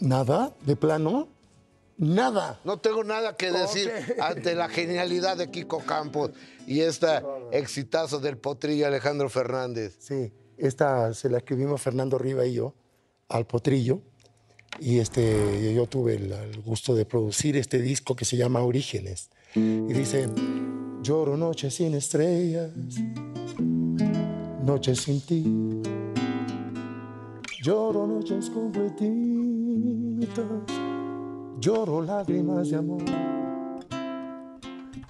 Nada, de plano, nada. No tengo nada que decir ante la genialidad de Kiko Campos y este exitazo del potrillo Alejandro Fernández. Sí, esta se la escribimos Fernando Riva y yo al Potrillo. Y este, yo tuve el, el gusto de producir este disco que se llama Orígenes. Y dice, lloro noches sin estrellas, noches sin ti. Lloro noches lloro lágrimas de amor.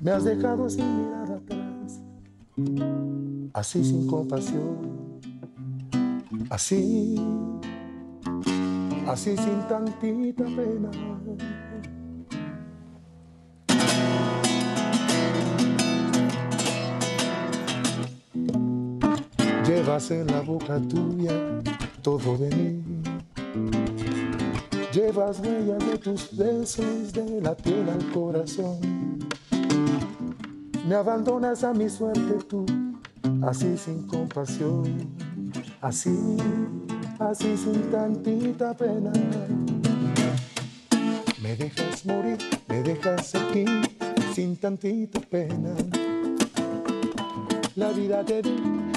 Me has dejado sin mirar atrás, así sin compasión, así, así sin tantita pena. Llevas en la boca tuya todo de mí. Llevas huellas de tus besos de la piel al corazón. Me abandonas a mi suerte tú, así sin compasión, así, así sin tantita pena. Me dejas morir, me dejas aquí, sin tantita pena. La vida te di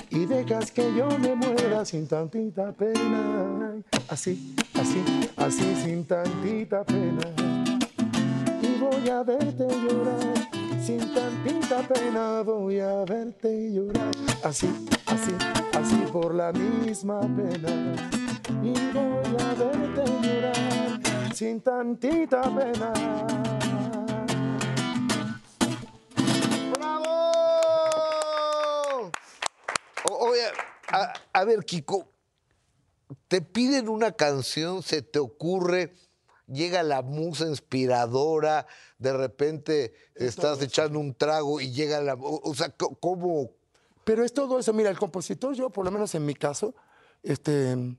y dejas que yo me muera sin tantita pena. Así, así, así sin tantita pena y voy a verte llorar. Sin tantita pena voy a verte llorar. Así, así, así por la misma pena. Y voy a verte llorar. Sin tantita pena. ¡Bravo! Oye, a ver, Kiko, te piden una canción, se te ocurre, llega la musa inspiradora, de repente estás echando un trago y llega la... O, o sea, ¿cómo? Pero es todo eso. Mira, el compositor, yo, por lo menos en mi caso, este, en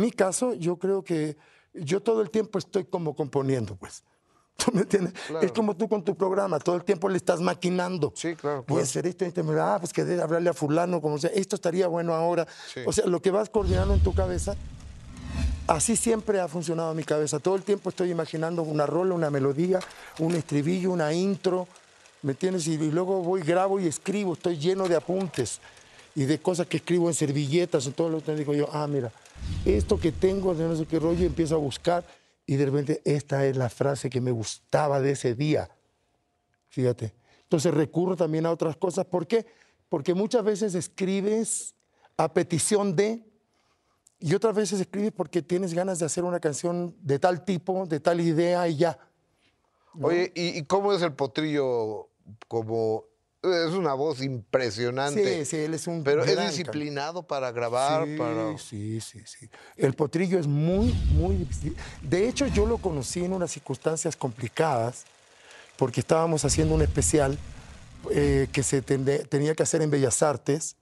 mi caso, yo creo que yo todo el tiempo estoy como componiendo, pues. ¿Tú me entiendes? Es como tú con tu programa, todo el tiempo le estás maquinando. Sí, claro, a hacer esto, mira, ah, pues que debe hablarle a fulano, como sea, esto estaría bueno ahora. Sí. O sea, lo que vas coordinando en tu cabeza, así siempre ha funcionado mi cabeza. Todo el tiempo estoy imaginando una rola, una melodía, un estribillo, una intro, ¿me entiendes? Y, y luego voy, grabo y escribo, estoy lleno de apuntes y de cosas que escribo en servilletas, en todo lo que digo yo, ah, mira, esto que tengo de no sé qué rollo, empiezo a buscar y de repente esta es la frase que me gustaba de ese día. Fíjate. Entonces recurro también a otras cosas. ¿Por qué? Porque muchas veces escribes a petición de, y otras veces escribes porque tienes ganas de hacer una canción de tal tipo, de tal idea y ya. Oye, ¿y, y cómo es el potrillo? Como... Es una voz impresionante. Sí, sí, él es un Pero es disciplinado para grabar, Sí, para... sí, sí, sí. El potrillo es muy, muy difícil. De hecho, yo lo conocí en unas circunstancias complicadas, porque estábamos haciendo un especial eh, que se tende- tenía que hacer en Bellas Artes.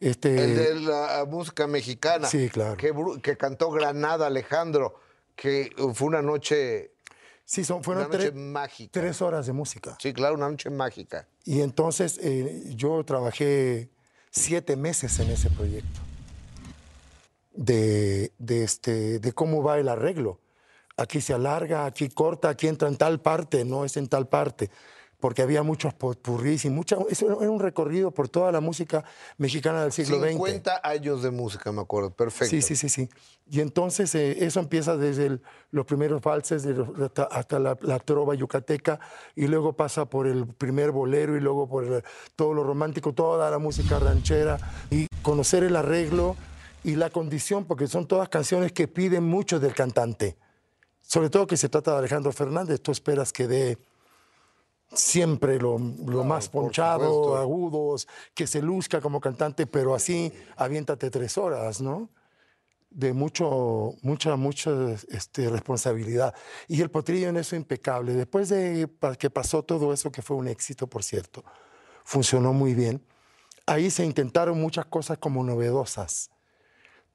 Este, El de la música mexicana. Sí, claro. Que cantó Granada Alejandro, que fue una noche, sí, son, fueron una noche tre- mágica. tres horas de música. Sí, claro, una noche mágica. Y entonces eh, yo trabajé siete meses en ese proyecto de, de, este, de cómo va el arreglo. Aquí se alarga, aquí corta, aquí entra en tal parte, no es en tal parte, porque había muchos potpurrís y mucha, eso era un recorrido por toda la música mexicana del siglo XX. 50 años de música, me acuerdo. Perfecto. Sí, sí, sí, sí. Y entonces eh, eso empieza desde el- los primeros valses de hasta, hasta la, la trova yucateca y luego pasa por el primer bolero y luego por el- todo lo romántico, toda la música ranchera y conocer el arreglo y la condición, porque son todas canciones que piden mucho del cantante. Sobre todo que se trata de Alejandro Fernández, tú esperas que dé siempre lo, lo más ponchado, agudos, que se luzca como cantante, pero así aviéntate tres horas, ¿no? De mucho, mucha, mucha este, responsabilidad. Y el potrillo en eso impecable. Después de que pasó todo eso, que fue un éxito, por cierto, funcionó muy bien, ahí se intentaron muchas cosas como novedosas.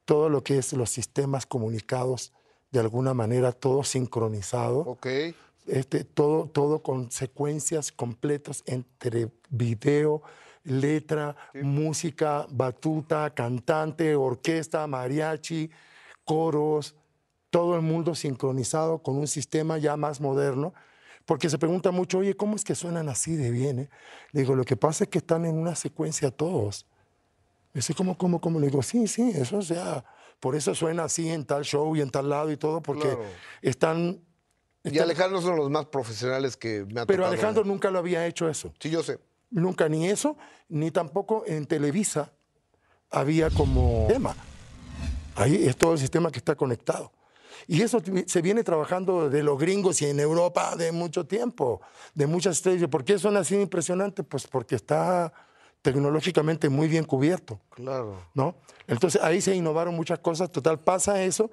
Todo lo que es los sistemas comunicados, de alguna manera, todo sincronizado Ok. Este, todo, todo con secuencias completas entre video, letra, música, batuta, cantante, orquesta, mariachi, coros, todo el mundo sincronizado con un sistema ya más moderno, porque se pregunta mucho, oye, ¿cómo es que suenan así de bien? eh?". Le digo, lo que pasa es que están en una secuencia todos. Me dice, ¿cómo, cómo, cómo? Le digo, sí, sí, eso o sea, por eso suena así en tal show y en tal lado y todo, porque Claro. están... Y Alejandro es uno de los más profesionales que me ha pero tocado Alejandro nunca lo había hecho eso. Sí, yo sé. Nunca ni eso, ni tampoco en Televisa había como tema. Ahí es todo el sistema que está conectado. Y eso se viene trabajando de los gringos y en Europa de mucho tiempo, de muchas estrellas. ¿Por qué son así impresionantes? Pues porque está tecnológicamente muy bien cubierto. Claro. ¿no? Entonces ahí se innovaron muchas cosas, total pasa eso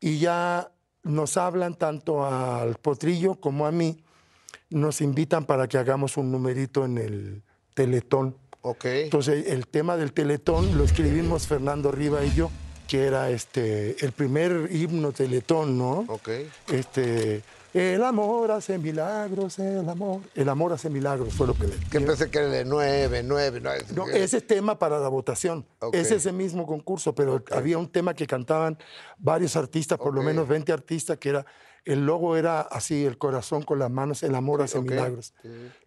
y ya nos hablan tanto al potrillo como a mí, nos invitan para que hagamos un numerito en el Teletón. Entonces el tema del Teletón lo escribimos Fernando Riva y yo, que era este el primer himno Teletón, ¿no? Ok. Este el amor hace milagros, el amor, el amor hace milagros fue lo que le Que pensé que era de nueve, nueve. nueve. no, ese es tema para la votación. Es ese mismo concurso, pero había un tema que cantaban varios artistas, por lo menos 20 artistas, que era, el logo era así, el corazón con las manos, el amor hace milagros.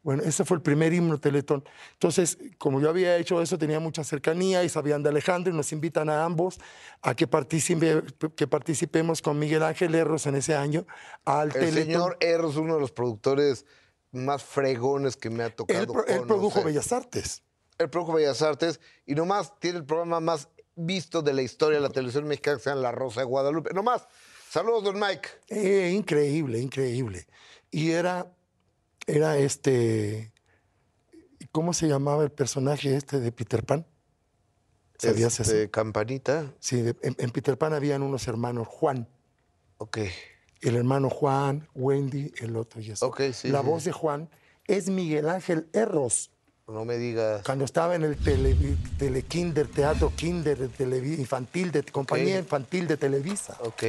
Bueno, ese fue el primer himno Teletón. Entonces, como yo había hecho eso, tenía mucha cercanía y sabían de Alejandro y nos invitan a ambos a que, participe, que participemos con Miguel Ángel Erros en ese año al El Teletón. señor Erro es uno de los productores más fregones que me ha tocado. él, pro- él produjo conocer. Bellas Artes. Él produjo Bellas Artes y nomás tiene el programa más visto de la historia de la televisión mexicana que se llama La Rosa de Guadalupe. Nomás. Saludos, don Mike. Eh, increíble, increíble. Y era, era este, ¿cómo se llamaba el personaje este de Peter Pan? ¿Sabías Este? Campanita. Sí, de- en, en Peter Pan habían unos hermanos, Juan, Ok. el hermano Juan, Wendy, el otro y eso. Ok, sí, La sí. voz de Juan es Miguel Ángel Erros. No me digas. Cuando estaba en el tele, telekinder, teatro kinder, de televi- infantil, de compañía infantil de Televisa. Ok.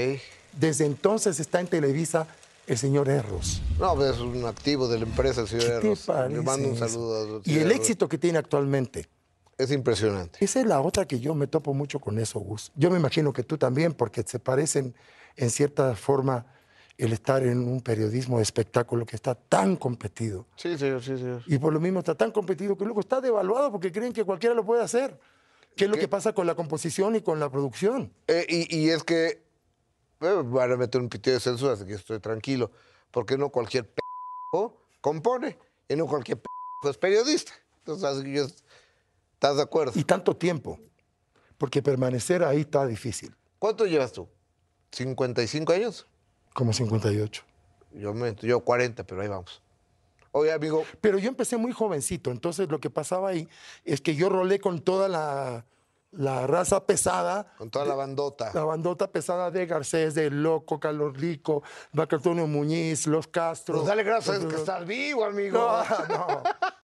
Desde entonces está en Televisa el señor Erros. No, pues es un activo de la empresa, el señor ¿Qué te Erros. Le mando un saludo. al Y el éxito que tiene actualmente. Es impresionante. Esa es la otra que yo me topo mucho con eso, Gus. Yo me imagino que tú también, porque se parecen en cierta forma el estar en un periodismo de espectáculo que está tan competido. Sí, señor, sí, señor. Y por lo mismo está tan competido que luego está devaluado porque creen que cualquiera lo puede hacer. ¿Qué es lo que pasa con la composición y con la producción? Eh, y, y es que van a meter un pitido de censura, así que estoy tranquilo. Porque no cualquier p compone y no cualquier p es periodista. Entonces, así que yo- ¿estás de acuerdo? Y tanto tiempo. Porque permanecer ahí está difícil. ¿Cuánto llevas tú? ¿55 años? Como 58. Yo, me, yo 40, pero ahí vamos. Oye, amigo, Pero yo empecé muy jovencito, entonces lo que pasaba ahí es que yo rolé con toda la, la raza pesada, con toda la bandota. la bandota pesada de Garcés, de Loco, Carlos Rico, Marco Antonio Muñiz, Los Castro. Pues dale gracias que estás vivo, amigo. No, no.